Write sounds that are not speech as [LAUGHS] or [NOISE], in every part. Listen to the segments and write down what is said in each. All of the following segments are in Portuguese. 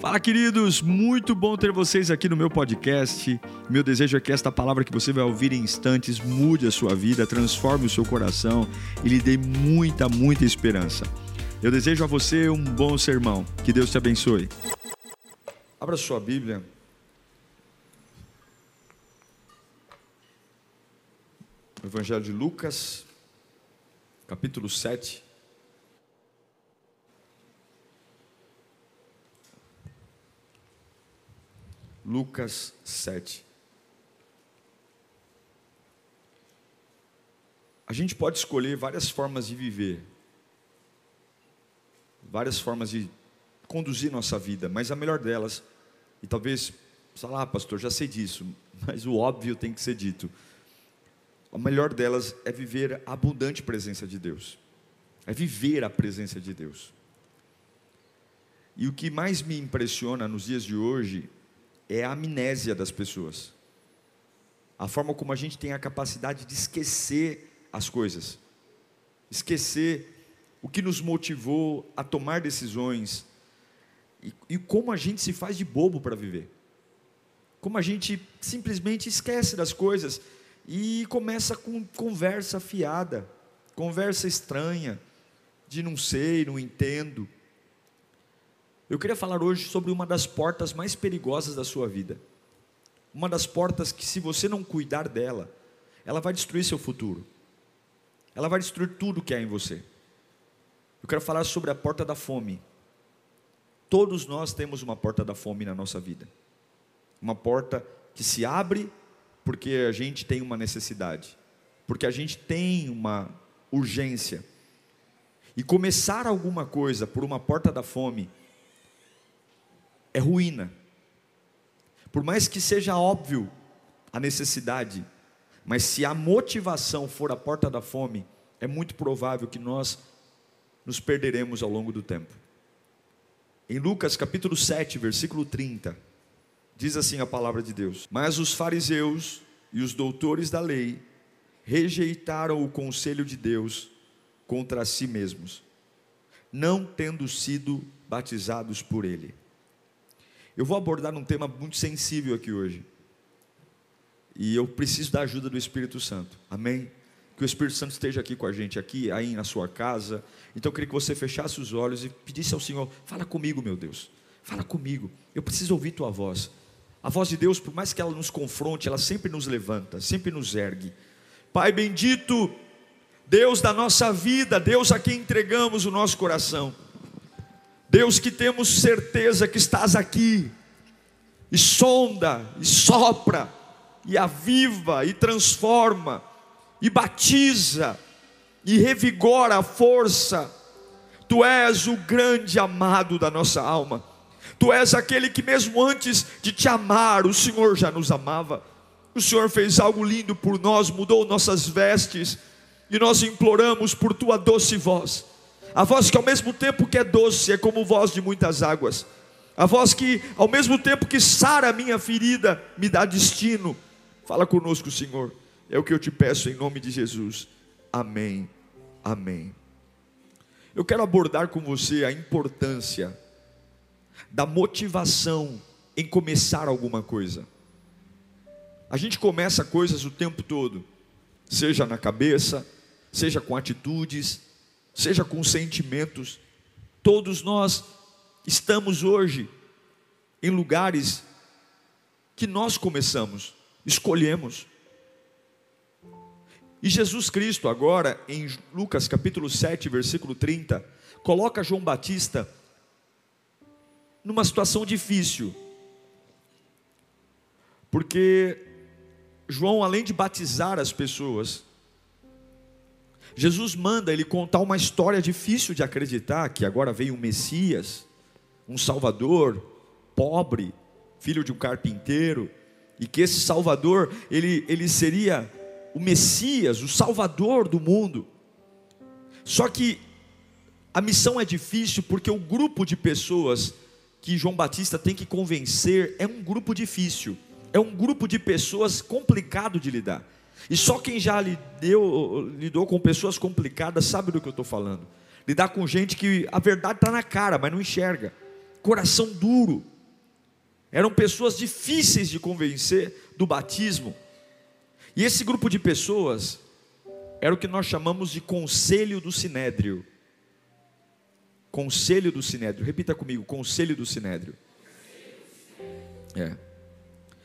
Fala, queridos! Muito bom ter vocês aqui no meu podcast. Meu desejo é que esta palavra que você vai ouvir em instantes mude a sua vida, transforme o seu coração e lhe dê muita, muita esperança. Eu desejo a você um bom sermão. Que Deus te abençoe. Abra sua Bíblia. Evangelho de Lucas, capítulo 7. Lucas 7. A gente pode escolher várias formas de viver, várias formas de conduzir nossa vida, mas a melhor delas, e talvez, sei lá, pastor, já sei disso, [LAUGHS] mas o óbvio tem que ser dito. A melhor delas é viver a abundante presença de Deus, é viver a presença de Deus. E o que mais me impressiona nos dias de hoje é a amnésia das pessoas. A forma como a gente tem a capacidade de esquecer as coisas, esquecer o que nos motivou a tomar decisões e, e como a gente se faz de bobo para viver. Como a gente simplesmente esquece das coisas e começa com conversa fiada, conversa estranha, de não sei, não entendo. Eu queria falar hoje sobre uma das portas mais perigosas da sua vida. Uma das portas que, se você não cuidar dela, ela vai destruir seu futuro. Ela vai destruir tudo que há em você. Eu quero falar sobre a porta da fome. Todos nós temos uma porta da fome na nossa vida. Uma porta que se abre porque a gente tem uma necessidade, porque a gente tem uma urgência. E começar alguma coisa por uma porta da fome é ruína. Por mais que seja óbvio a necessidade, mas se a motivação for a porta da fome, é muito provável que nós nos perderemos ao longo do tempo. Em Lucas capítulo 7, versículo 30, diz assim a palavra de Deus: Mas os fariseus e os doutores da lei rejeitaram o conselho de Deus contra si mesmos, não tendo sido batizados por ele. Eu vou abordar um tema muito sensível aqui hoje. E eu preciso da ajuda do Espírito Santo. Amém? Que o Espírito Santo esteja aqui com a gente, aqui, aí na sua casa. Então eu queria que você fechasse os olhos e pedisse ao Senhor: fala comigo, meu Deus. Fala comigo. Eu preciso ouvir tua voz. A voz de Deus, por mais que ela nos confronte, ela sempre nos levanta, sempre nos ergue. Pai bendito, Deus da nossa vida, Deus a quem entregamos o nosso coração. Deus que temos certeza que estás aqui, e sonda, e sopra, e aviva, e transforma, e batiza, e revigora a força. Tu és o grande amado da nossa alma. Tu és aquele que, mesmo antes de te amar, o Senhor já nos amava. O Senhor fez algo lindo por nós, mudou nossas vestes, e nós imploramos por tua doce voz a voz que ao mesmo tempo que é doce, é como voz de muitas águas. A voz que ao mesmo tempo que sara a minha ferida, me dá destino. Fala conosco, Senhor. É o que eu te peço em nome de Jesus. Amém. Amém. Eu quero abordar com você a importância da motivação em começar alguma coisa. A gente começa coisas o tempo todo, seja na cabeça, seja com atitudes, seja com sentimentos. Todos nós estamos hoje em lugares que nós começamos, escolhemos. E Jesus Cristo, agora, em Lucas capítulo 7, versículo 30, coloca João Batista numa situação difícil, porque João, além de batizar as pessoas, Jesus manda ele contar uma história difícil de acreditar, que agora veio um Messias, um Salvador, pobre, filho de um carpinteiro, e que esse Salvador, ele, ele seria o Messias, o Salvador do mundo. Só que a missão é difícil porque o grupo de pessoas que João Batista tem que convencer é um grupo difícil, é um grupo de pessoas complicado de lidar. E só quem já lidou, lidou com pessoas complicadas sabe do que eu estou falando. Lidar com gente que a verdade está na cara, mas não enxerga. coração duro, eram pessoas difíceis de convencer do batismo. E esse grupo de pessoas era o que nós chamamos de conselho do sinédrio. Conselho do sinédrio. Repita comigo, conselho do sinédrio. É.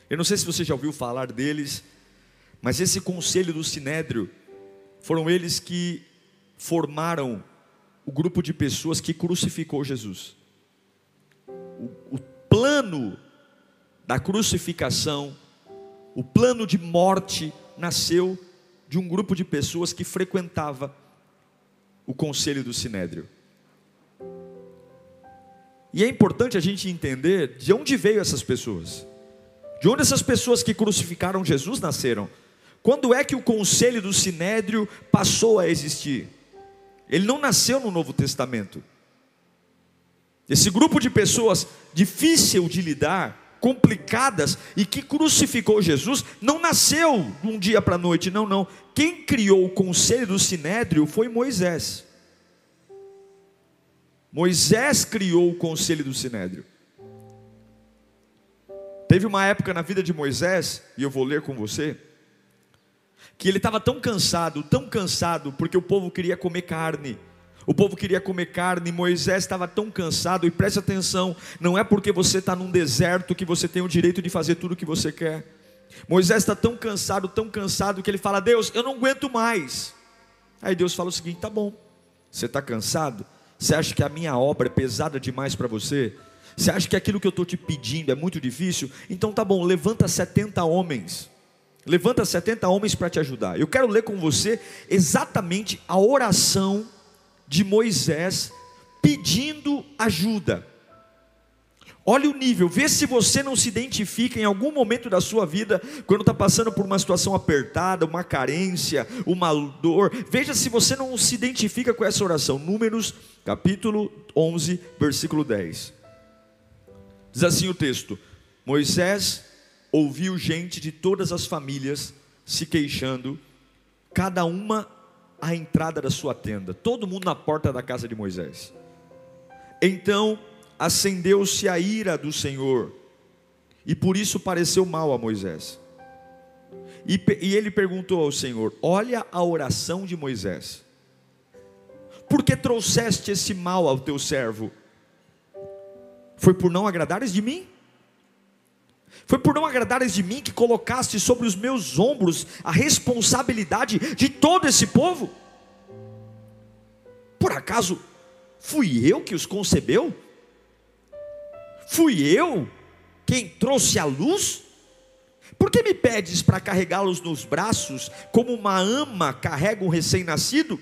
Eu não sei se você já ouviu falar deles, mas esse conselho do sinédrio foram eles que formaram o grupo de pessoas que crucificou Jesus. O, o plano da crucificação, o plano de morte nasceu de um grupo de pessoas que frequentava o conselho do sinédrio. E é importante a gente entender de onde veio essas pessoas. De onde essas pessoas que crucificaram Jesus nasceram? Quando é que o conselho do sinédrio passou a existir? Ele não nasceu no Novo Testamento. Esse grupo de pessoas difícil de lidar, complicadas e que crucificou Jesus, não nasceu de um dia para a noite, não, não. Quem criou o conselho do sinédrio foi Moisés. Moisés criou o conselho do sinédrio. Teve uma época na vida de Moisés, e eu vou ler com você, que ele estava tão cansado, tão cansado, porque o povo queria comer carne. O povo queria comer carne, Moisés estava tão cansado, e preste atenção: não é porque você está num deserto que você tem o direito de fazer tudo o que você quer. Moisés está tão cansado, tão cansado, que ele fala: Deus, eu não aguento mais. Aí Deus fala o seguinte: tá bom, você está cansado? Você acha que a minha obra é pesada demais para você? Você acha que aquilo que eu estou te pedindo é muito difícil? Então tá bom, levanta 70 homens Levanta 70 homens para te ajudar. Eu quero ler com você exatamente a oração de Moisés pedindo ajuda. Olha o nível, vê se você não se identifica em algum momento da sua vida, quando está passando por uma situação apertada, uma carência, uma dor. Veja se você não se identifica com essa oração. Números, capítulo 11, versículo 10. Diz assim o texto: Moisés ouviu gente de todas as famílias se queixando, cada uma à entrada da sua tenda, todo mundo na porta da casa de Moisés. Então acendeu-se a ira do Senhor, e por isso pareceu mal a Moisés. E, e ele perguntou ao Senhor: Olha a oração de Moisés, por que trouxeste esse mal ao teu servo? Foi por não agradares de mim? Foi por não agradares de mim que colocaste sobre os meus ombros a responsabilidade de todo esse povo? Por acaso fui eu que os concebeu? Fui eu quem trouxe a luz? Por que me pedes para carregá-los nos braços, como uma ama carrega um recém-nascido?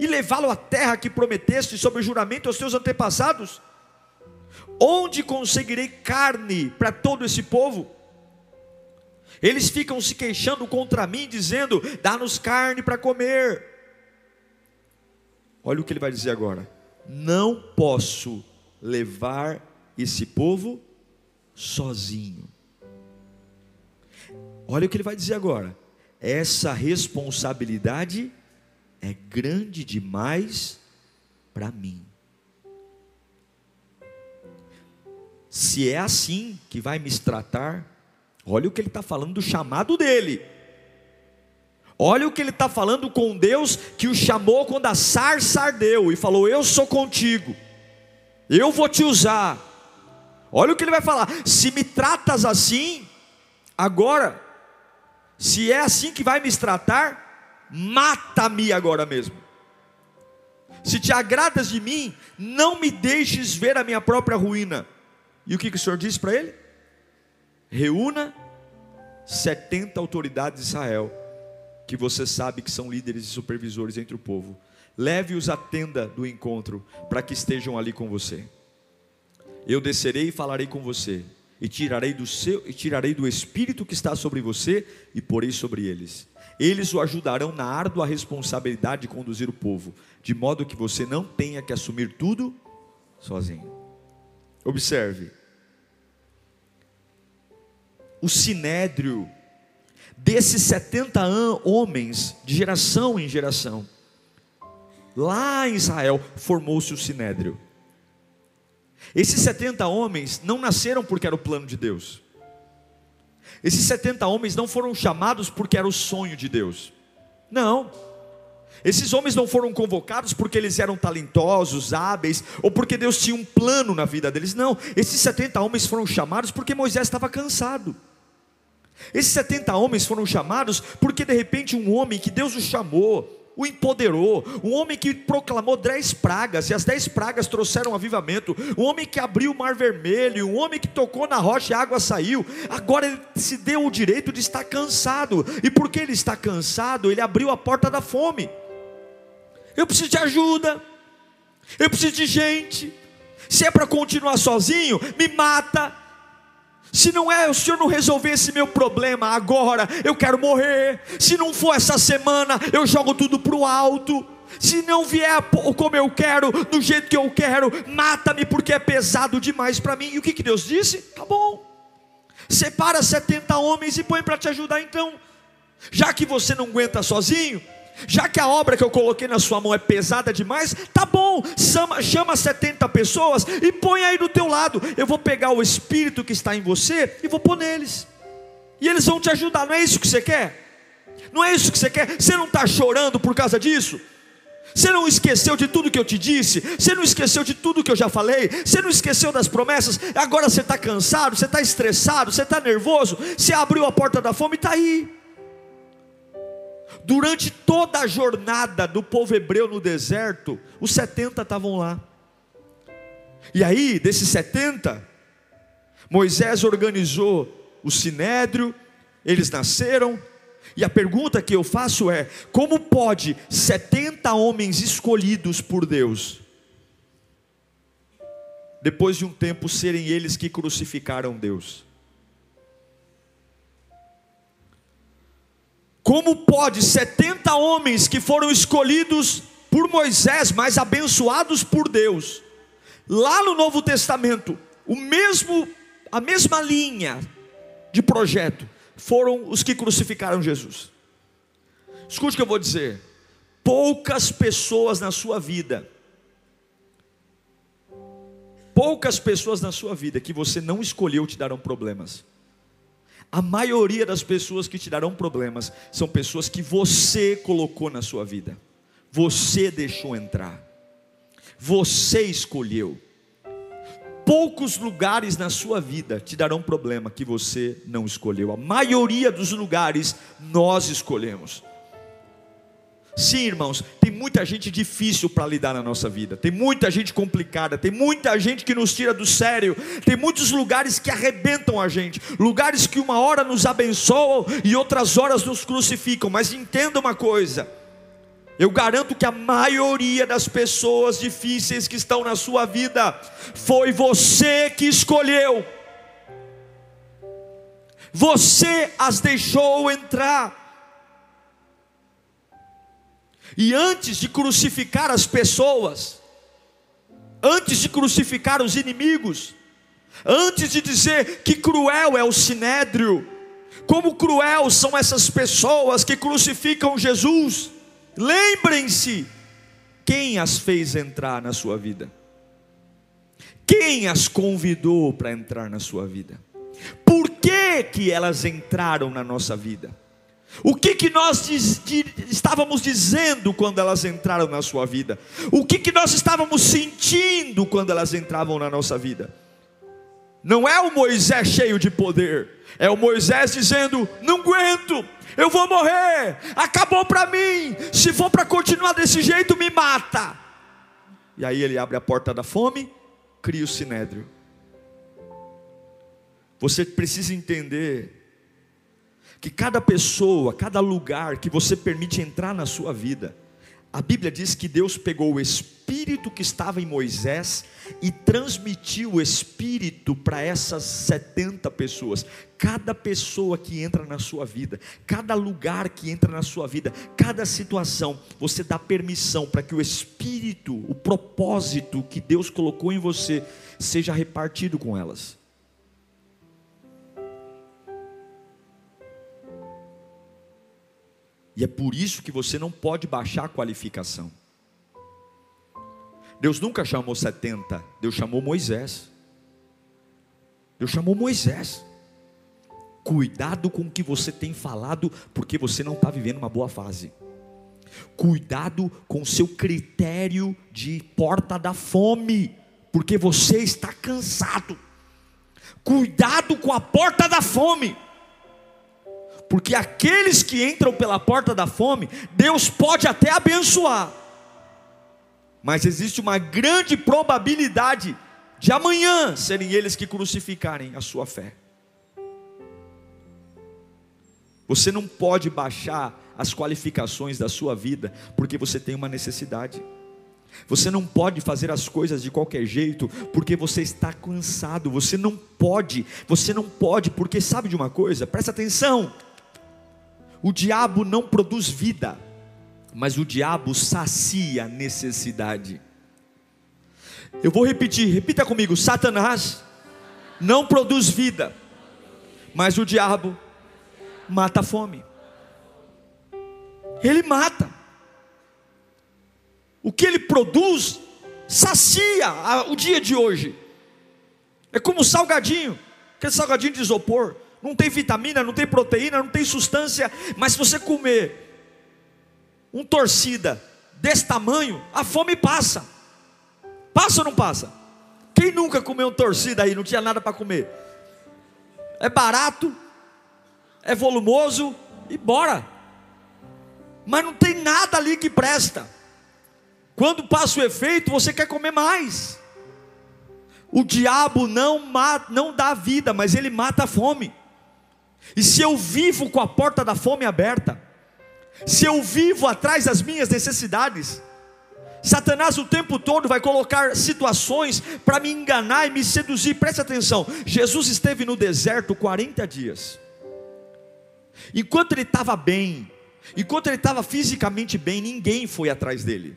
E levá-lo à terra que prometeste sob juramento aos teus antepassados? Onde conseguirei carne para todo esse povo? Eles ficam se queixando contra mim, dizendo: dá-nos carne para comer. Olha o que ele vai dizer agora: não posso levar esse povo sozinho. Olha o que ele vai dizer agora: essa responsabilidade é grande demais para mim. Se é assim que vai me tratar, olha o que ele está falando do chamado dele. Olha o que ele está falando com Deus que o chamou quando a sarça ardeu e falou: Eu sou contigo, eu vou te usar. Olha o que ele vai falar: Se me tratas assim, agora, se é assim que vai me tratar, mata-me agora mesmo. Se te agradas de mim, não me deixes ver a minha própria ruína. E o que, que o Senhor disse para ele? Reúna 70 autoridades de Israel, que você sabe que são líderes e supervisores entre o povo. Leve-os à tenda do encontro, para que estejam ali com você. Eu descerei e falarei com você, e tirarei do seu e tirarei do espírito que está sobre você e porei sobre eles. Eles o ajudarão na árdua responsabilidade de conduzir o povo, de modo que você não tenha que assumir tudo sozinho. Observe. O sinédrio desses 70 homens, de geração em geração, lá em Israel formou-se o sinédrio. Esses 70 homens não nasceram porque era o plano de Deus. Esses 70 homens não foram chamados porque era o sonho de Deus. Não. Esses homens não foram convocados porque eles eram talentosos, hábeis, ou porque Deus tinha um plano na vida deles. Não. Esses 70 homens foram chamados porque Moisés estava cansado. Esses 70 homens foram chamados porque de repente um homem que Deus o chamou, o empoderou, um homem que proclamou dez pragas, e as dez pragas trouxeram avivamento, um homem que abriu o mar vermelho, um homem que tocou na rocha e a água saiu, agora ele se deu o direito de estar cansado, e porque ele está cansado, ele abriu a porta da fome. Eu preciso de ajuda, eu preciso de gente, se é para continuar sozinho, me mata, se não é, o Senhor não resolver esse meu problema agora, eu quero morrer. Se não for essa semana, eu jogo tudo para o alto. Se não vier como eu quero, do jeito que eu quero, mata-me porque é pesado demais para mim. E o que, que Deus disse? Tá bom. Separa 70 homens e põe para te ajudar então. Já que você não aguenta sozinho, já que a obra que eu coloquei na sua mão é pesada demais, tá bom, chama, chama 70 pessoas e põe aí do teu lado. Eu vou pegar o espírito que está em você e vou pôr neles. E eles vão te ajudar, não é isso que você quer? Não é isso que você quer? Você não está chorando por causa disso? Você não esqueceu de tudo que eu te disse? Você não esqueceu de tudo que eu já falei? Você não esqueceu das promessas? Agora você está cansado, você está estressado, você está nervoso? Você abriu a porta da fome e está aí. Durante toda a jornada do povo hebreu no deserto, os 70 estavam lá. E aí, desses 70, Moisés organizou o sinédrio, eles nasceram, e a pergunta que eu faço é: como pode 70 homens escolhidos por Deus, depois de um tempo serem eles que crucificaram Deus? Como pode 70 homens que foram escolhidos por Moisés, mas abençoados por Deus, lá no Novo Testamento, o mesmo a mesma linha de projeto foram os que crucificaram Jesus. Escute o que eu vou dizer. Poucas pessoas na sua vida, poucas pessoas na sua vida que você não escolheu te darão problemas. A maioria das pessoas que te darão problemas são pessoas que você colocou na sua vida, você deixou entrar, você escolheu. Poucos lugares na sua vida te darão problema que você não escolheu. A maioria dos lugares nós escolhemos. Sim, irmãos, tem muita gente difícil para lidar na nossa vida, tem muita gente complicada, tem muita gente que nos tira do sério, tem muitos lugares que arrebentam a gente, lugares que uma hora nos abençoam e outras horas nos crucificam, mas entenda uma coisa, eu garanto que a maioria das pessoas difíceis que estão na sua vida foi você que escolheu, você as deixou entrar. E antes de crucificar as pessoas, antes de crucificar os inimigos, antes de dizer que cruel é o sinédrio, como cruel são essas pessoas que crucificam Jesus, lembrem-se quem as fez entrar na sua vida, quem as convidou para entrar na sua vida, por que, que elas entraram na nossa vida. O que, que nós diz, estávamos dizendo quando elas entraram na sua vida? O que, que nós estávamos sentindo quando elas entravam na nossa vida? Não é o Moisés cheio de poder, é o Moisés dizendo: Não aguento, eu vou morrer, acabou para mim, se for para continuar desse jeito, me mata. E aí ele abre a porta da fome, cria o sinédrio. Você precisa entender que cada pessoa, cada lugar que você permite entrar na sua vida, a Bíblia diz que Deus pegou o espírito que estava em Moisés e transmitiu o espírito para essas 70 pessoas. Cada pessoa que entra na sua vida, cada lugar que entra na sua vida, cada situação, você dá permissão para que o espírito, o propósito que Deus colocou em você, seja repartido com elas. E é por isso que você não pode baixar a qualificação. Deus nunca chamou 70, Deus chamou Moisés. Deus chamou Moisés. Cuidado com o que você tem falado, porque você não está vivendo uma boa fase. Cuidado com o seu critério de porta da fome, porque você está cansado. Cuidado com a porta da fome, porque aqueles que entram pela porta da fome, Deus pode até abençoar, mas existe uma grande probabilidade de amanhã serem eles que crucificarem a sua fé. Você não pode baixar as qualificações da sua vida porque você tem uma necessidade. Você não pode fazer as coisas de qualquer jeito porque você está cansado. Você não pode, você não pode, porque sabe de uma coisa? Presta atenção. O diabo não produz vida, mas o diabo sacia necessidade. Eu vou repetir, repita comigo: Satanás não produz vida, mas o diabo mata a fome. Ele mata. O que ele produz sacia o dia de hoje. É como salgadinho, aquele salgadinho de isopor. Não tem vitamina, não tem proteína, não tem substância, mas se você comer um torcida desse tamanho, a fome passa. Passa ou não passa? Quem nunca comeu um torcida aí, não tinha nada para comer? É barato, é volumoso e bora. Mas não tem nada ali que presta. Quando passa o efeito, você quer comer mais. O diabo não, mata, não dá vida, mas ele mata a fome. E se eu vivo com a porta da fome aberta, se eu vivo atrás das minhas necessidades, Satanás o tempo todo vai colocar situações para me enganar e me seduzir. Preste atenção: Jesus esteve no deserto 40 dias. Enquanto ele estava bem, enquanto ele estava fisicamente bem, ninguém foi atrás dele.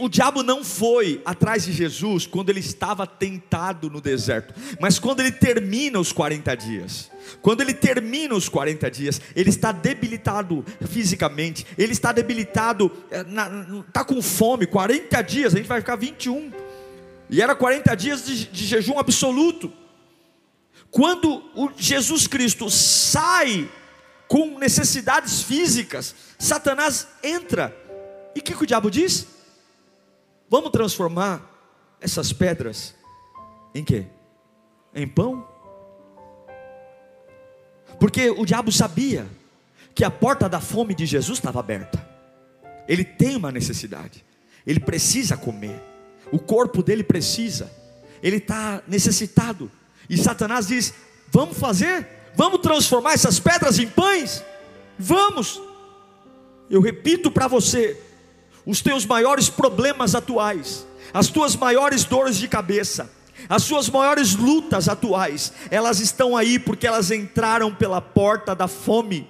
O diabo não foi atrás de Jesus quando ele estava tentado no deserto, mas quando ele termina os 40 dias. Quando ele termina os 40 dias, ele está debilitado fisicamente, ele está debilitado, está eh, com fome. 40 dias, a gente vai ficar 21, e era 40 dias de, de jejum absoluto. Quando o Jesus Cristo sai com necessidades físicas, Satanás entra, e o que, que o diabo diz? Vamos transformar essas pedras em quê? Em pão? Porque o diabo sabia que a porta da fome de Jesus estava aberta. Ele tem uma necessidade. Ele precisa comer. O corpo dele precisa. Ele está necessitado. E Satanás diz: Vamos fazer? Vamos transformar essas pedras em pães? Vamos. Eu repito para você: os teus maiores problemas atuais, as tuas maiores dores de cabeça, as suas maiores lutas atuais, elas estão aí porque elas entraram pela porta da fome.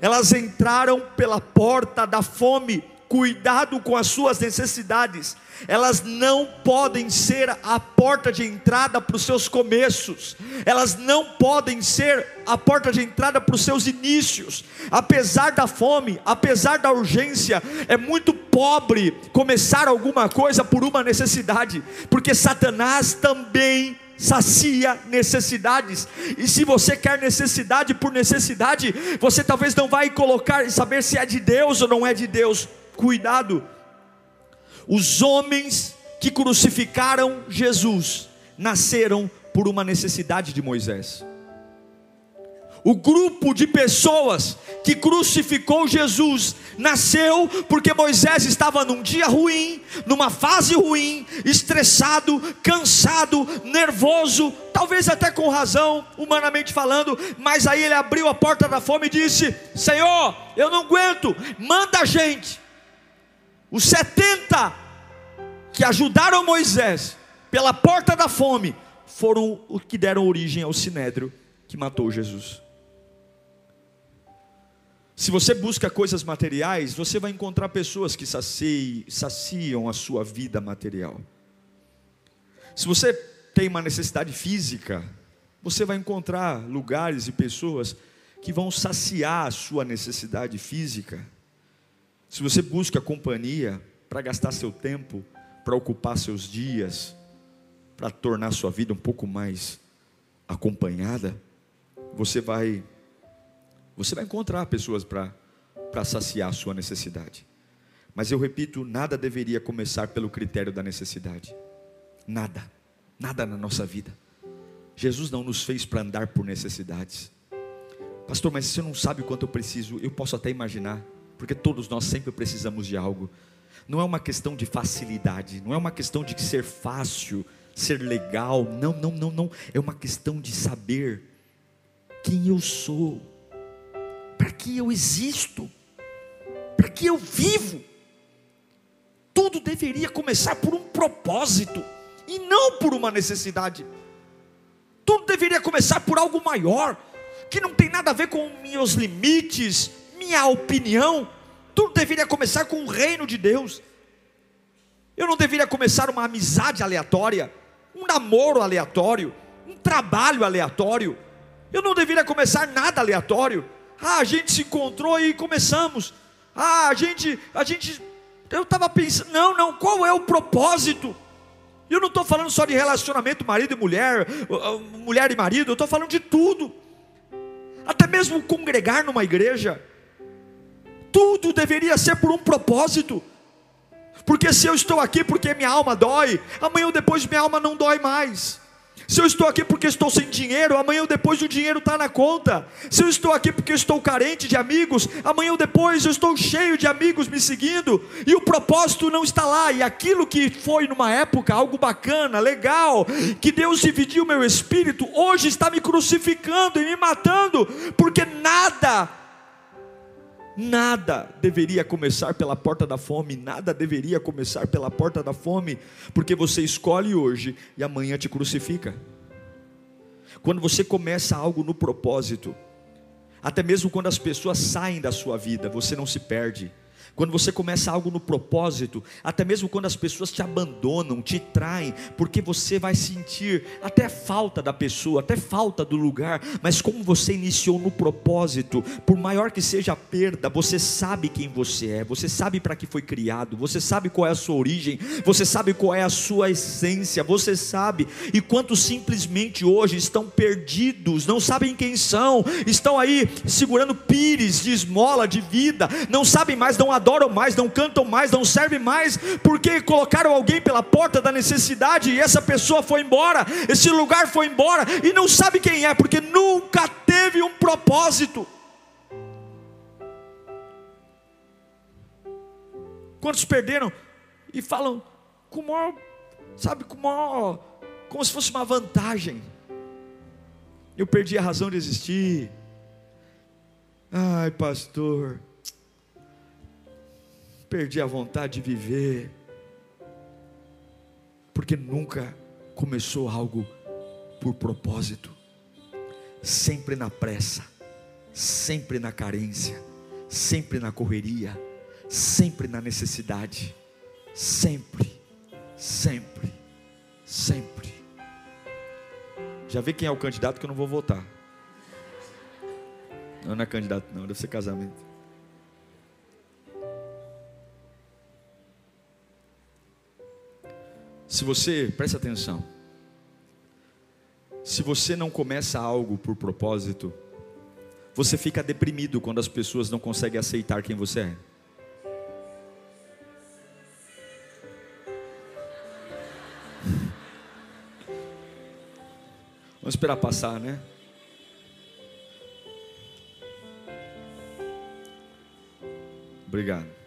Elas entraram pela porta da fome. Cuidado com as suas necessidades, elas não podem ser a porta de entrada para os seus começos, elas não podem ser a porta de entrada para os seus inícios, apesar da fome, apesar da urgência, é muito pobre começar alguma coisa por uma necessidade, porque Satanás também sacia necessidades. E se você quer necessidade por necessidade, você talvez não vai colocar e saber se é de Deus ou não é de Deus cuidado. Os homens que crucificaram Jesus nasceram por uma necessidade de Moisés. O grupo de pessoas que crucificou Jesus nasceu porque Moisés estava num dia ruim, numa fase ruim, estressado, cansado, nervoso, talvez até com razão, humanamente falando, mas aí ele abriu a porta da fome e disse: Senhor, eu não aguento, manda a gente. Os 70 que ajudaram Moisés pela porta da fome foram os que deram origem ao sinédrio que matou Jesus. Se você busca coisas materiais, você vai encontrar pessoas que saciam a sua vida material. Se você tem uma necessidade física, você vai encontrar lugares e pessoas que vão saciar a sua necessidade física. Se você busca companhia para gastar seu tempo, para ocupar seus dias, para tornar sua vida um pouco mais acompanhada, você vai você vai encontrar pessoas para saciar a sua necessidade. Mas eu repito, nada deveria começar pelo critério da necessidade. Nada. Nada na nossa vida. Jesus não nos fez para andar por necessidades. Pastor, mas você não sabe o quanto eu preciso. Eu posso até imaginar, porque todos nós sempre precisamos de algo. Não é uma questão de facilidade, não é uma questão de ser fácil, ser legal. Não, não, não, não. É uma questão de saber quem eu sou, que eu existo, para que eu vivo. Tudo deveria começar por um propósito e não por uma necessidade. Tudo deveria começar por algo maior, que não tem nada a ver com meus limites, minha opinião. Tudo deveria começar com o reino de Deus. Eu não deveria começar uma amizade aleatória, um namoro aleatório, um trabalho aleatório. Eu não deveria começar nada aleatório. Ah, a gente se encontrou e começamos. Ah, a gente, a gente, eu estava pensando, não, não, qual é o propósito? Eu não estou falando só de relacionamento marido e mulher, mulher e marido, eu estou falando de tudo. Até mesmo congregar numa igreja. Tudo deveria ser por um propósito. Porque se eu estou aqui porque minha alma dói, amanhã ou depois minha alma não dói mais. Se eu estou aqui porque estou sem dinheiro, amanhã ou depois o dinheiro está na conta. Se eu estou aqui porque estou carente de amigos, amanhã ou depois eu estou cheio de amigos me seguindo, e o propósito não está lá. E aquilo que foi numa época algo bacana, legal, que Deus dividiu meu espírito, hoje está me crucificando e me matando, porque nada Nada deveria começar pela porta da fome, nada deveria começar pela porta da fome, porque você escolhe hoje e amanhã te crucifica. Quando você começa algo no propósito, até mesmo quando as pessoas saem da sua vida, você não se perde. Quando você começa algo no propósito, até mesmo quando as pessoas te abandonam, te traem, porque você vai sentir até falta da pessoa, até falta do lugar, mas como você iniciou no propósito, por maior que seja a perda, você sabe quem você é, você sabe para que foi criado, você sabe qual é a sua origem, você sabe qual é a sua essência, você sabe, e quantos simplesmente hoje estão perdidos, não sabem quem são, estão aí segurando pires de esmola de vida, não sabem mais, não adoram adoram mais, não cantam mais, não servem mais, porque colocaram alguém pela porta da necessidade e essa pessoa foi embora, esse lugar foi embora e não sabe quem é, porque nunca teve um propósito. Quantos perderam e falam com maior, sabe, com maior, como se fosse uma vantagem. Eu perdi a razão de existir. Ai, pastor, perdi a vontade de viver, porque nunca começou algo por propósito, sempre na pressa, sempre na carência, sempre na correria, sempre na necessidade, sempre, sempre, sempre. Já vê quem é o candidato que eu não vou votar. Não, é candidato, não, deve ser casamento. Se você, preste atenção, se você não começa algo por propósito, você fica deprimido quando as pessoas não conseguem aceitar quem você é. [LAUGHS] Vamos esperar passar, né? Obrigado.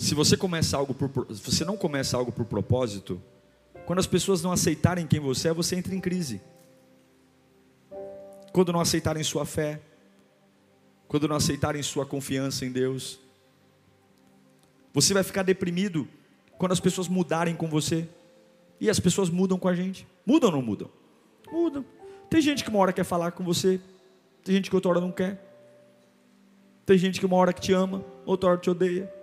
Se você começa algo por, você não começa algo por propósito, quando as pessoas não aceitarem quem você é, você entra em crise. Quando não aceitarem sua fé, quando não aceitarem sua confiança em Deus, você vai ficar deprimido quando as pessoas mudarem com você. E as pessoas mudam com a gente. Mudam ou não mudam? Mudam. Tem gente que uma hora quer falar com você, tem gente que outra hora não quer. Tem gente que uma hora que te ama, outra hora te odeia.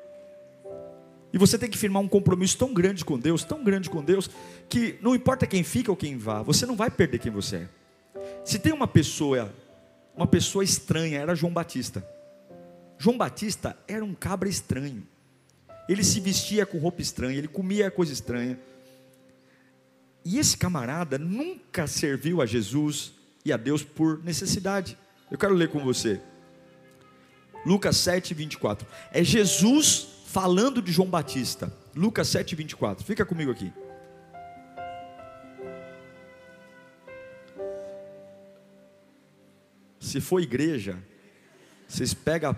E você tem que firmar um compromisso tão grande com Deus, tão grande com Deus, que não importa quem fica ou quem vá, você não vai perder quem você é. Se tem uma pessoa, uma pessoa estranha, era João Batista. João Batista era um cabra estranho. ele se vestia com roupa estranha, ele comia coisa estranha. E esse camarada nunca serviu a Jesus e a Deus por necessidade. Eu quero ler com você. Lucas 7, 24. É Jesus falando de João Batista. Lucas 7, 24. Fica comigo aqui. Se for igreja, vocês pegam.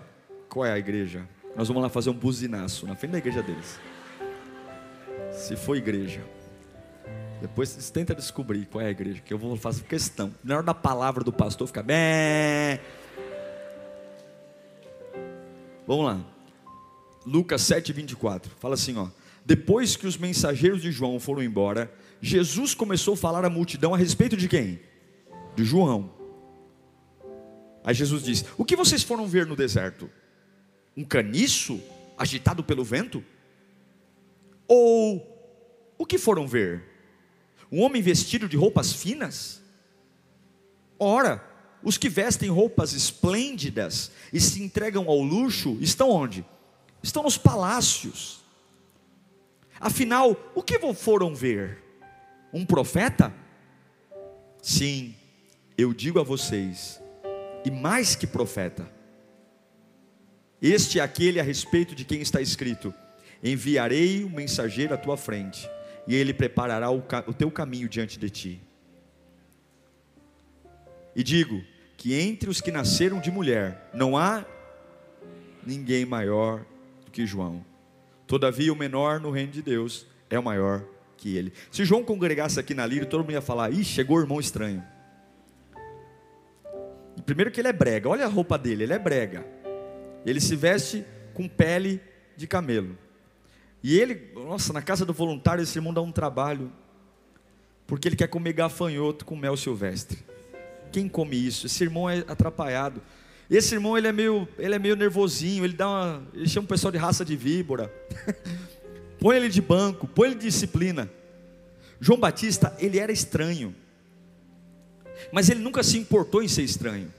Qual é a igreja? Nós vamos lá fazer um buzinaço na frente da igreja deles. Se for igreja. Depois vocês tentam descobrir qual é a igreja, que eu vou fazer questão. Na hora da palavra do pastor fica bem. Vamos lá. Lucas 7, 24. Fala assim, ó. Depois que os mensageiros de João foram embora, Jesus começou a falar à multidão a respeito de quem? De João. Aí Jesus diz: O que vocês foram ver no deserto? Um caniço agitado pelo vento? Ou o que foram ver? Um homem vestido de roupas finas? Ora, os que vestem roupas esplêndidas e se entregam ao luxo estão onde? Estão nos palácios. Afinal, o que foram ver? Um profeta? Sim, eu digo a vocês, e mais que profeta. Este é aquele a respeito de quem está escrito: Enviarei um mensageiro à tua frente, e ele preparará o, o teu caminho diante de ti. E digo que entre os que nasceram de mulher não há ninguém maior do que João. Todavia, o menor no reino de Deus é o maior que ele. Se João congregasse aqui na Lírio, todo mundo ia falar: Ih, chegou o irmão estranho. Primeiro que ele é brega, olha a roupa dele, ele é brega. Ele se veste com pele de camelo. E ele, nossa, na casa do voluntário, esse irmão dá um trabalho, porque ele quer comer gafanhoto com mel silvestre. Quem come isso? Esse irmão é atrapalhado. Esse irmão ele é meio, ele é meio nervosinho, ele dá uma, ele chama o pessoal de raça de víbora. [LAUGHS] põe ele de banco, põe ele de disciplina. João Batista, ele era estranho. Mas ele nunca se importou em ser estranho.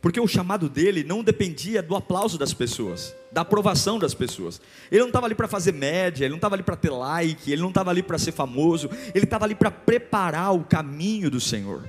Porque o chamado dele não dependia do aplauso das pessoas, da aprovação das pessoas. Ele não estava ali para fazer média, ele não estava ali para ter like, ele não estava ali para ser famoso, ele estava ali para preparar o caminho do Senhor.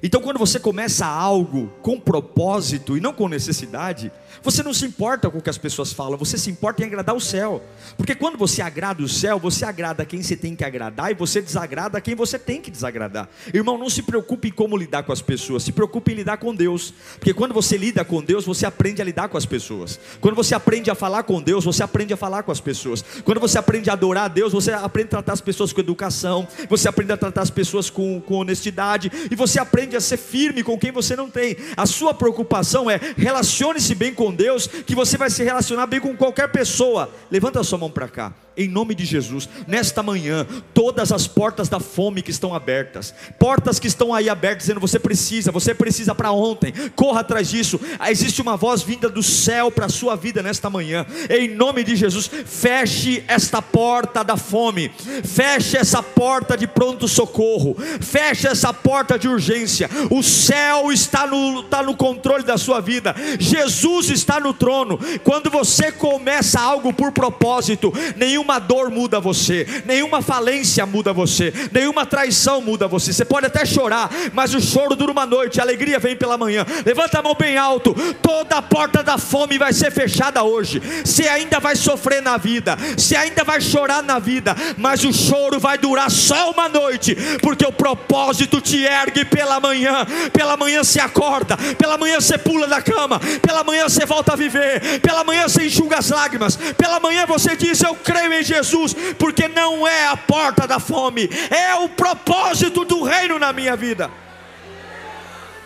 Então, quando você começa algo com propósito e não com necessidade, você não se importa com o que as pessoas falam, você se importa em agradar o céu. Porque quando você agrada o céu, você agrada quem você tem que agradar e você desagrada quem você tem que desagradar. Irmão, não se preocupe em como lidar com as pessoas, se preocupe em lidar com Deus. Porque quando você lida com Deus, você aprende a lidar com as pessoas. Quando você aprende a falar com Deus, você aprende a falar com as pessoas. Quando você aprende a adorar a Deus, você aprende a tratar as pessoas com educação, você aprende a tratar as pessoas com, com honestidade e você aprende aprende a ser firme com quem você não tem. A sua preocupação é relacione-se bem com Deus, que você vai se relacionar bem com qualquer pessoa. Levanta a sua mão para cá em nome de Jesus, nesta manhã, todas as portas da fome que estão abertas, portas que estão aí abertas, dizendo você precisa, você precisa para ontem, corra atrás disso. Ah, existe uma voz vinda do céu para a sua vida nesta manhã, em nome de Jesus, feche esta porta da fome, feche essa porta de pronto-socorro, feche essa porta de urgência. O céu está no, está no controle da sua vida, Jesus está no trono. Quando você começa algo por propósito, nenhum nenhuma dor muda você, nenhuma falência muda você, nenhuma traição muda você. Você pode até chorar, mas o choro dura uma noite, a alegria vem pela manhã. Levanta a mão bem alto, toda a porta da fome vai ser fechada hoje. Você ainda vai sofrer na vida, você ainda vai chorar na vida, mas o choro vai durar só uma noite, porque o propósito te ergue pela manhã. Pela manhã você acorda, pela manhã você pula da cama, pela manhã você volta a viver, pela manhã você enxuga as lágrimas, pela manhã você diz: Eu creio em Jesus, porque não é a porta da fome, é o propósito do reino na minha vida.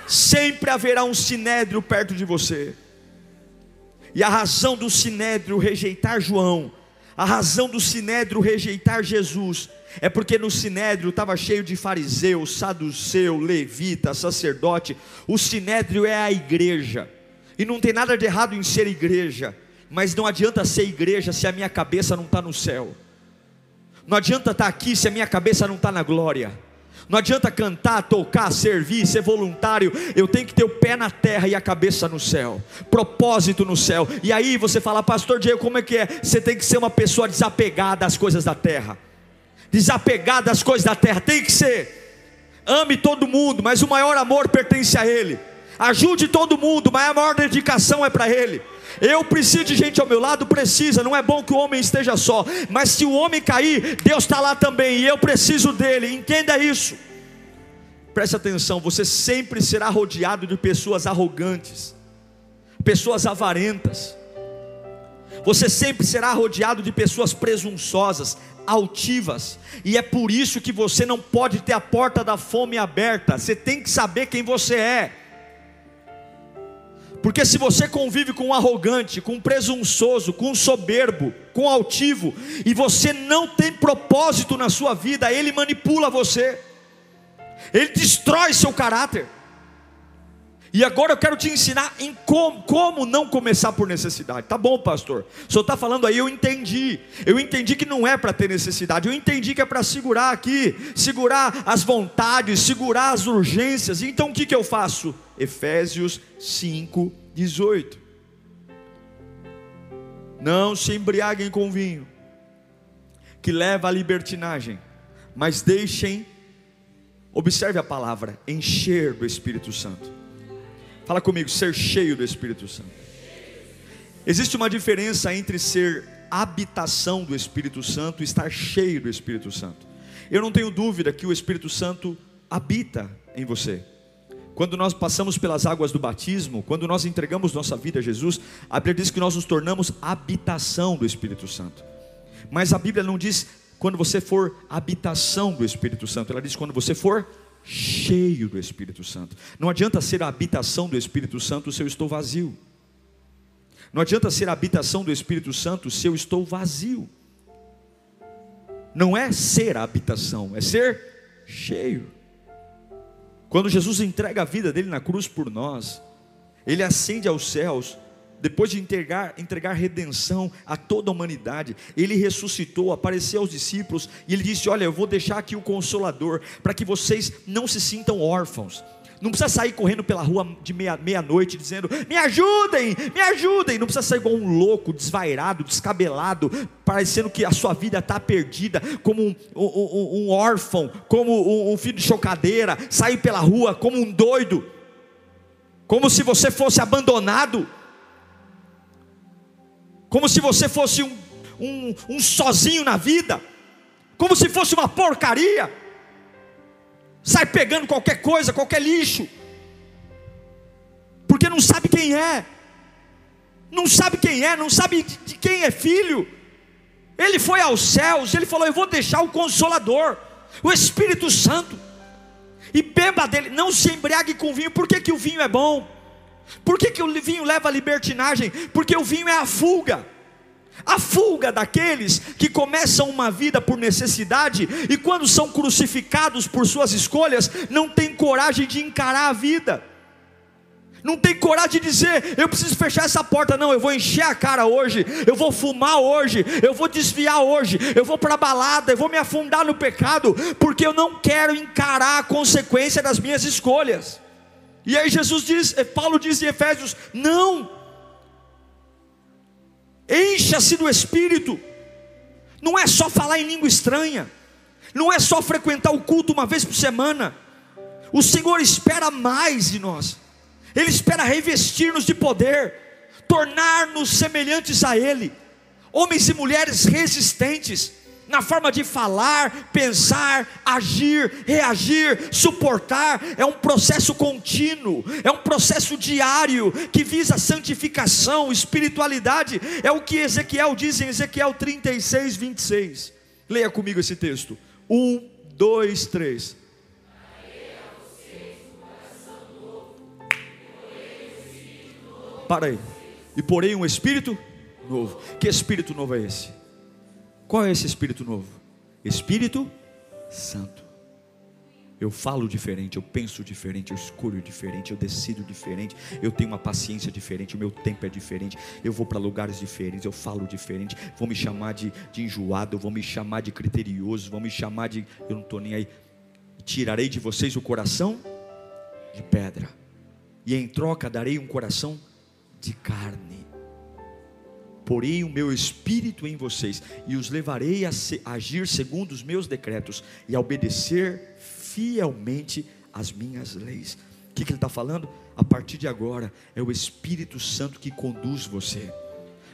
Sempre haverá um sinédrio perto de você. E a razão do sinédrio rejeitar João, a razão do sinédrio rejeitar Jesus, é porque no sinédrio estava cheio de fariseu, saduceu, levita, sacerdote. O sinédrio é a igreja. E não tem nada de errado em ser igreja mas não adianta ser igreja se a minha cabeça não está no céu. Não adianta estar tá aqui se a minha cabeça não está na glória. Não adianta cantar, tocar, servir, ser voluntário. Eu tenho que ter o pé na terra e a cabeça no céu. Propósito no céu. E aí você fala, Pastor Diego, como é que é? Você tem que ser uma pessoa desapegada às coisas da terra. Desapegada às coisas da terra. Tem que ser. Ame todo mundo, mas o maior amor pertence a Ele. Ajude todo mundo, mas a maior dedicação é para Ele. Eu preciso de gente ao meu lado? Precisa, não é bom que o homem esteja só, mas se o homem cair, Deus está lá também, e eu preciso dele, entenda isso. Preste atenção, você sempre será rodeado de pessoas arrogantes, pessoas avarentas, você sempre será rodeado de pessoas presunçosas, altivas, e é por isso que você não pode ter a porta da fome aberta, você tem que saber quem você é. Porque se você convive com um arrogante, com um presunçoso, com um soberbo, com um altivo, e você não tem propósito na sua vida, ele manipula você, ele destrói seu caráter. E agora eu quero te ensinar em como, como não começar por necessidade. Tá bom, pastor? O senhor está falando aí, eu entendi. Eu entendi que não é para ter necessidade. Eu entendi que é para segurar aqui, segurar as vontades, segurar as urgências. Então o que, que eu faço? Efésios 5, 18. Não se embriaguem com vinho, que leva à libertinagem, mas deixem, observe a palavra, encher do Espírito Santo. Fala comigo, ser cheio do Espírito Santo. Existe uma diferença entre ser habitação do Espírito Santo e estar cheio do Espírito Santo. Eu não tenho dúvida que o Espírito Santo habita em você. Quando nós passamos pelas águas do batismo, quando nós entregamos nossa vida a Jesus, a Bíblia diz que nós nos tornamos habitação do Espírito Santo. Mas a Bíblia não diz quando você for habitação do Espírito Santo, ela diz quando você for cheio do Espírito Santo. Não adianta ser a habitação do Espírito Santo se eu estou vazio. Não adianta ser a habitação do Espírito Santo se eu estou vazio. Não é ser a habitação, é ser cheio. Quando Jesus entrega a vida dele na cruz por nós, ele ascende aos céus depois de entregar, entregar redenção a toda a humanidade, ele ressuscitou, apareceu aos discípulos e ele disse: Olha, eu vou deixar aqui o consolador, para que vocês não se sintam órfãos. Não precisa sair correndo pela rua de meia-noite meia dizendo: Me ajudem, me ajudem. Não precisa sair igual um louco, desvairado, descabelado, parecendo que a sua vida está perdida, como um, um, um órfão, como um filho de chocadeira, sair pela rua como um doido, como se você fosse abandonado como se você fosse um, um, um sozinho na vida, como se fosse uma porcaria, sai pegando qualquer coisa, qualquer lixo, porque não sabe quem é, não sabe quem é, não sabe de quem é filho. Ele foi aos céus, ele falou: Eu vou deixar o Consolador, o Espírito Santo, e beba dele, não se embriague com vinho, por que, que o vinho é bom? Por que, que o vinho leva a libertinagem? Porque o vinho é a fuga. A fuga daqueles que começam uma vida por necessidade e, quando são crucificados por suas escolhas, não têm coragem de encarar a vida, não tem coragem de dizer: eu preciso fechar essa porta, não, eu vou encher a cara hoje, eu vou fumar hoje, eu vou desviar hoje, eu vou para a balada, eu vou me afundar no pecado, porque eu não quero encarar a consequência das minhas escolhas. E aí Jesus diz, eh, Paulo diz em Efésios: não, encha-se do Espírito, não é só falar em língua estranha, não é só frequentar o culto uma vez por semana, o Senhor espera mais de nós, Ele espera revestir-nos de poder, tornar-nos semelhantes a Ele, homens e mulheres resistentes, na forma de falar, pensar, agir, reagir, suportar, é um processo contínuo, é um processo diário que visa santificação, espiritualidade, é o que Ezequiel diz em Ezequiel 36, 26. Leia comigo esse texto. Um, dois, três. Para aí. E porém um espírito novo. Que espírito novo é esse? Qual é esse Espírito novo? Espírito Santo. Eu falo diferente, eu penso diferente, eu escolho diferente, eu decido diferente, eu tenho uma paciência diferente, o meu tempo é diferente, eu vou para lugares diferentes, eu falo diferente, vão me chamar de, de enjoado, vão me chamar de criterioso, vão me chamar de. Eu não estou nem aí. tirarei de vocês o coração de pedra, e em troca darei um coração de carne. Porei o meu espírito em vocês e os levarei a, se, agir segundo os meus decretos e a obedecer fielmente as minhas leis. O que, que ele está falando? A partir de agora é o Espírito Santo que conduz você.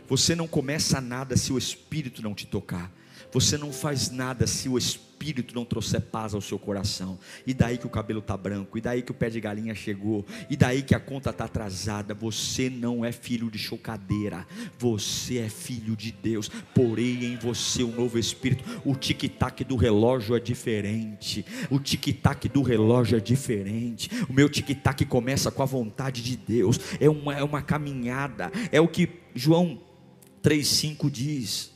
Você não começa nada se o Espírito não te tocar. Você não faz nada se o Espírito não trouxer paz ao seu coração. E daí que o cabelo está branco, e daí que o pé de galinha chegou, e daí que a conta está atrasada. Você não é filho de chocadeira, você é filho de Deus. Porém em você um novo Espírito. O tic-tac do relógio é diferente. O tic-tac do relógio é diferente. O meu tic-tac começa com a vontade de Deus. É uma, é uma caminhada. É o que João 3,5 diz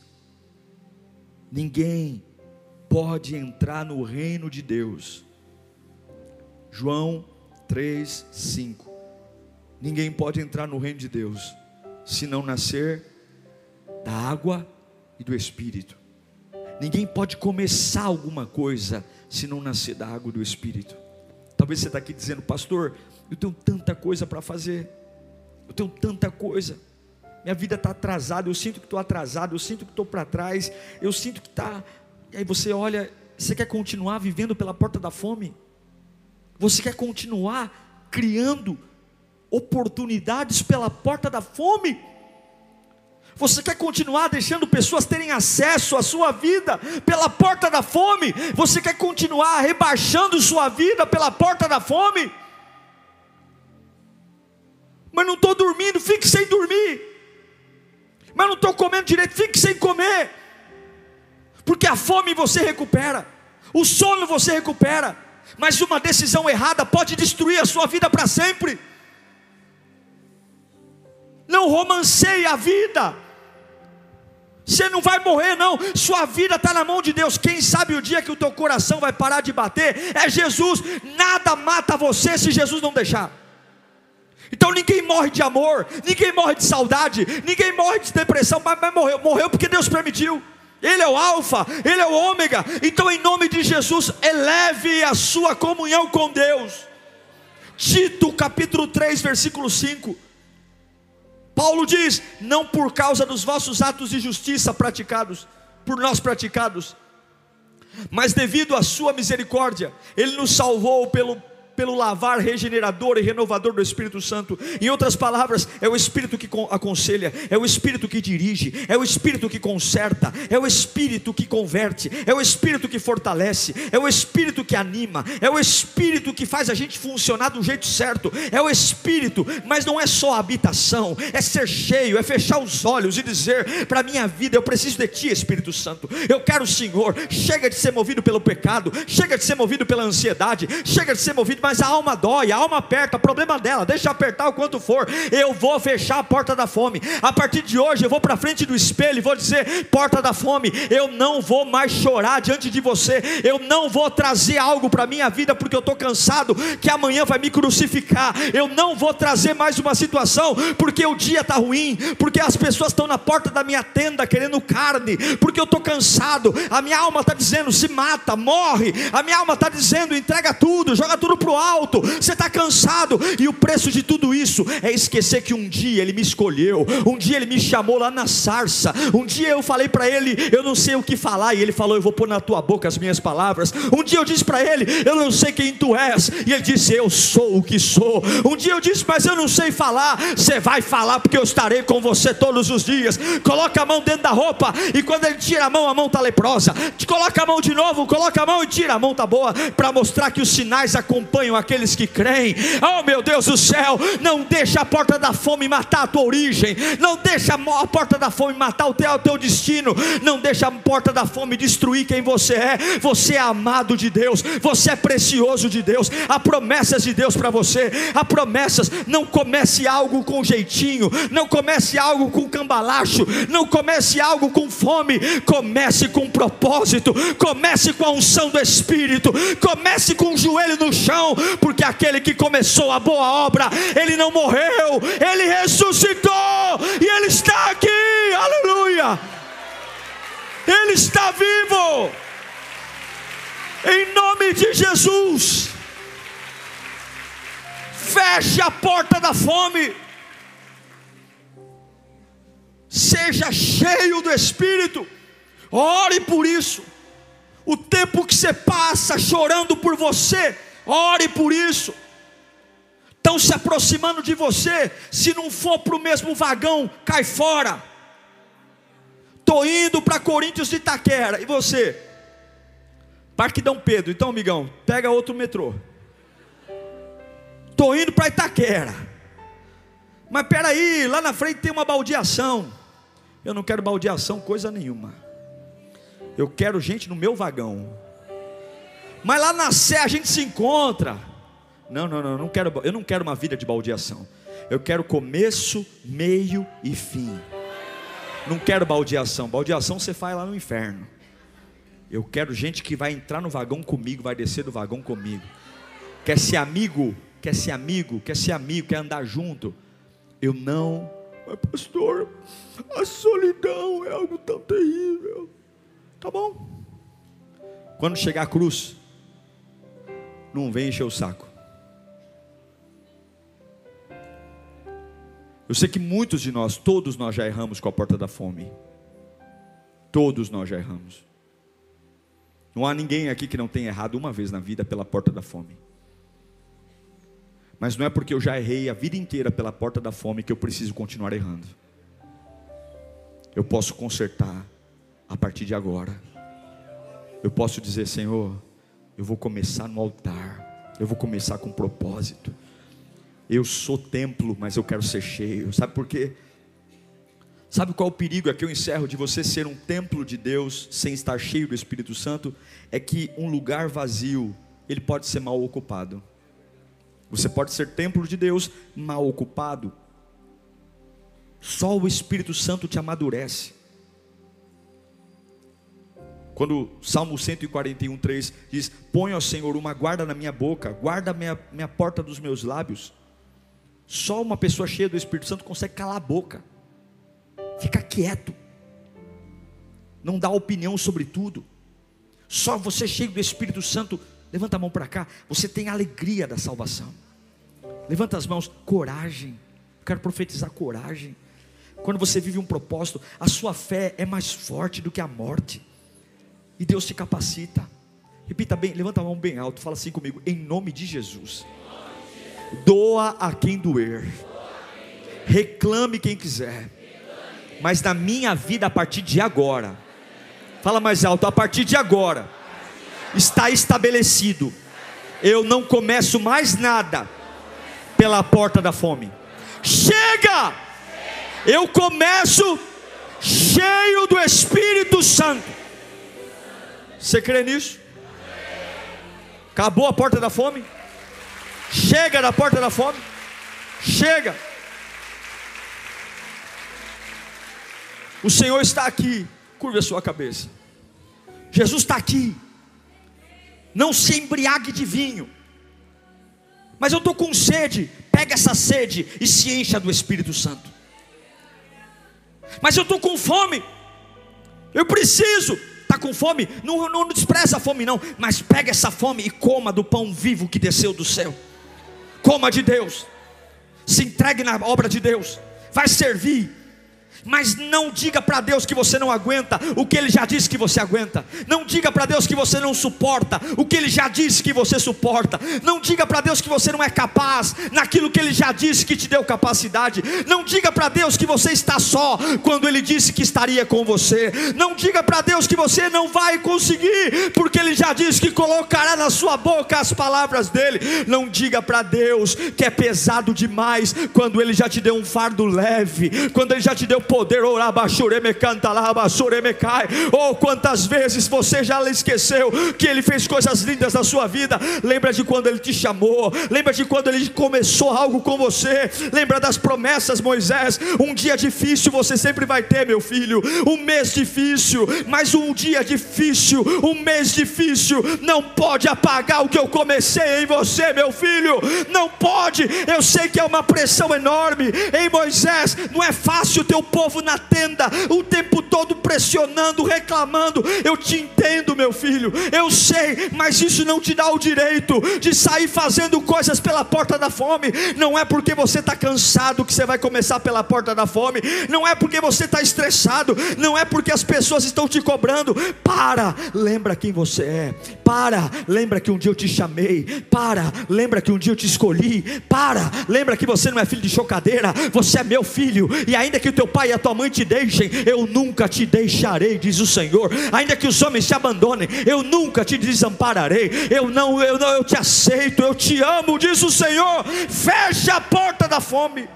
Ninguém pode entrar no reino de Deus. João 3, 5. Ninguém pode entrar no reino de Deus se não nascer da água e do Espírito. Ninguém pode começar alguma coisa se não nascer da água e do Espírito. Talvez você está aqui dizendo, pastor, eu tenho tanta coisa para fazer, eu tenho tanta coisa minha vida está atrasada, eu sinto que estou atrasado, eu sinto que estou para trás, eu sinto que está. E aí você olha, você quer continuar vivendo pela porta da fome? Você quer continuar criando oportunidades pela porta da fome? Você quer continuar deixando pessoas terem acesso à sua vida pela porta da fome? Você quer continuar rebaixando sua vida pela porta da fome? Mas não estou dormindo, fique sem dormir mas não estou comendo direito, fique sem comer, porque a fome você recupera, o sono você recupera, mas uma decisão errada pode destruir a sua vida para sempre. Não romanceie a vida. Você não vai morrer, não. Sua vida está na mão de Deus. Quem sabe o dia que o teu coração vai parar de bater é Jesus. Nada mata você se Jesus não deixar. Então ninguém morre de amor, ninguém morre de saudade, ninguém morre de depressão, mas, mas morreu, morreu porque Deus permitiu. Ele é o Alfa, Ele é o Ômega. Então, em nome de Jesus, eleve a sua comunhão com Deus. Tito capítulo 3, versículo 5. Paulo diz: Não por causa dos vossos atos de justiça praticados, por nós praticados, mas devido à Sua misericórdia, Ele nos salvou pelo pelo lavar regenerador e renovador do Espírito Santo. Em outras palavras, é o Espírito que aconselha, é o Espírito que dirige, é o Espírito que conserta, é o Espírito que converte, é o Espírito que fortalece, é o Espírito que anima, é o Espírito que faz a gente funcionar do jeito certo, é o Espírito, mas não é só habitação, é ser cheio, é fechar os olhos e dizer para minha vida: eu preciso de Ti, Espírito Santo, eu quero o Senhor. Chega de ser movido pelo pecado, chega de ser movido pela ansiedade, chega de ser movido mas a alma dói, a alma aperta, problema dela, deixa apertar o quanto for. Eu vou fechar a porta da fome. A partir de hoje eu vou para frente do espelho e vou dizer: porta da fome, eu não vou mais chorar diante de você. Eu não vou trazer algo para minha vida porque eu estou cansado que amanhã vai me crucificar. Eu não vou trazer mais uma situação porque o dia está ruim, porque as pessoas estão na porta da minha tenda querendo carne, porque eu estou cansado. A minha alma está dizendo: se mata, morre. A minha alma está dizendo: entrega tudo, joga tudo pro alto, você está cansado, e o preço de tudo isso é esquecer que um dia Ele me escolheu, um dia Ele me chamou lá na sarça, um dia eu falei para Ele, eu não sei o que falar, e Ele falou, eu vou pôr na tua boca as minhas palavras. Um dia eu disse para Ele, eu não sei quem tu és, e Ele disse, eu sou o que sou. Um dia eu disse, mas eu não sei falar, você vai falar, porque eu estarei com você todos os dias. Coloca a mão dentro da roupa, e quando Ele tira a mão, a mão está leprosa. Coloca a mão de novo, coloca a mão e tira, a mão está boa, para mostrar que os sinais acompanham aqueles que creem. Oh meu Deus do céu, não deixa a porta da fome matar a tua origem, não deixa a porta da fome matar o teu, o teu destino, não deixa a porta da fome destruir quem você é. Você é amado de Deus, você é precioso de Deus. Há promessas de Deus para você, há promessas. Não comece algo com jeitinho, não comece algo com cambalacho, não comece algo com fome, comece com propósito, comece com a unção do Espírito, comece com o joelho no chão, porque aquele que começou a boa obra, ele não morreu, ele ressuscitou e ele está aqui, aleluia. Ele está vivo. Em nome de Jesus. Feche a porta da fome. Seja cheio do Espírito. Ore por isso. O tempo que você passa chorando por você, ore por isso. Estão se aproximando de você, se não for para o mesmo vagão, cai fora. Estou indo para Coríntios de Itaquera, e você? Parque Dom Pedro, então, amigão, pega outro metrô. Estou indo para Itaquera. Mas peraí, lá na frente tem uma baldeação. Eu não quero baldeação, coisa nenhuma. Eu quero gente no meu vagão. Mas lá na Sé a gente se encontra. Não, não, não, não quero, eu não quero uma vida de baldeação. Eu quero começo, meio e fim. Não quero baldeação. Baldeação você faz lá no inferno. Eu quero gente que vai entrar no vagão comigo, vai descer do vagão comigo. Quer ser amigo quer ser amigo, quer ser amigo, quer andar junto. Eu não, mas pastor, a solidão é algo tão terrível. Tá bom. Quando chegar a cruz, não vem encher o saco. Eu sei que muitos de nós, todos nós já erramos com a porta da fome. Todos nós já erramos. Não há ninguém aqui que não tenha errado uma vez na vida pela porta da fome. Mas não é porque eu já errei a vida inteira pela porta da fome que eu preciso continuar errando. Eu posso consertar a partir de agora. Eu posso dizer, Senhor, eu vou começar no altar. Eu vou começar com propósito. Eu sou templo, mas eu quero ser cheio. Sabe por quê? Sabe qual é o perigo? É que eu encerro de você ser um templo de Deus sem estar cheio do Espírito Santo. É que um lugar vazio, ele pode ser mal ocupado. Você pode ser templo de Deus mal ocupado. Só o Espírito Santo te amadurece. Quando Salmo 141, 3 diz: Põe ao Senhor uma guarda na minha boca, guarda minha, minha porta dos meus lábios. Só uma pessoa cheia do Espírito Santo consegue calar a boca, fica quieto, não dá opinião sobre tudo. Só você cheio do Espírito Santo Levanta a mão para cá. Você tem a alegria da salvação. Levanta as mãos. Coragem. quero profetizar coragem. Quando você vive um propósito, a sua fé é mais forte do que a morte. E Deus te capacita. Repita bem, levanta a mão bem alto, fala assim comigo, em nome de Jesus. Doa a quem doer. Reclame quem quiser. Mas na minha vida a partir de agora. Fala mais alto, a partir de agora está estabelecido. Eu não começo mais nada pela porta da fome. Chega! Eu começo cheio do Espírito Santo. Você crê nisso? Acabou a porta da fome? Chega da porta da fome? Chega. O Senhor está aqui. Curva a sua cabeça. Jesus está aqui não se embriague de vinho. Mas eu estou com sede, pega essa sede e se encha do Espírito Santo. Mas eu estou com fome, eu preciso, está com fome? Não, não despreza a fome, não, mas pega essa fome e coma do pão vivo que desceu do céu. Coma de Deus, se entregue na obra de Deus, vai servir, mas não diga para Deus que você não aguenta o que Ele já disse que você aguenta. Não diga para Deus que você não suporta o que Ele já disse que você suporta. Não diga para Deus que você não é capaz naquilo que Ele já disse que te deu capacidade. Não diga para Deus que você está só quando Ele disse que estaria com você. Não diga para Deus que você não vai conseguir porque Ele já disse que colocará na sua boca as palavras dele. Não diga para Deus que é pesado demais quando Ele já te deu um fardo leve, quando Ele já te deu poder poder, oh, quantas vezes você já esqueceu que Ele fez coisas lindas na sua vida? Lembra de quando Ele te chamou, lembra de quando Ele começou algo com você, lembra das promessas, Moisés. Um dia difícil você sempre vai ter, meu filho, um mês difícil, mas um dia difícil, um mês difícil, não pode apagar o que eu comecei em você, meu filho, não pode. Eu sei que é uma pressão enorme, em Moisés, não é fácil o teu povo na tenda o tempo todo pressionando, reclamando. Eu te entendo, meu filho, eu sei, mas isso não te dá o direito de sair fazendo coisas pela porta da fome. Não é porque você está cansado que você vai começar pela porta da fome, não é porque você está estressado, não é porque as pessoas estão te cobrando. Para, lembra quem você é, para, lembra que um dia eu te chamei, para, lembra que um dia eu te escolhi, para, lembra que você não é filho de chocadeira, você é meu filho, e ainda que o teu pai e a tua mãe te deixem, eu nunca te deixarei, diz o Senhor. Ainda que os homens te abandonem, eu nunca te desampararei. Eu não, eu não, eu te aceito, eu te amo, diz o Senhor. Fecha a porta da fome.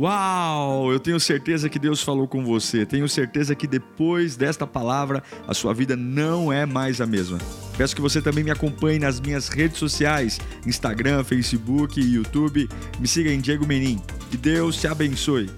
Uau! Eu tenho certeza que Deus falou com você. Tenho certeza que depois desta palavra a sua vida não é mais a mesma. Peço que você também me acompanhe nas minhas redes sociais: Instagram, Facebook YouTube. Me siga em Diego Menin. Que Deus te abençoe.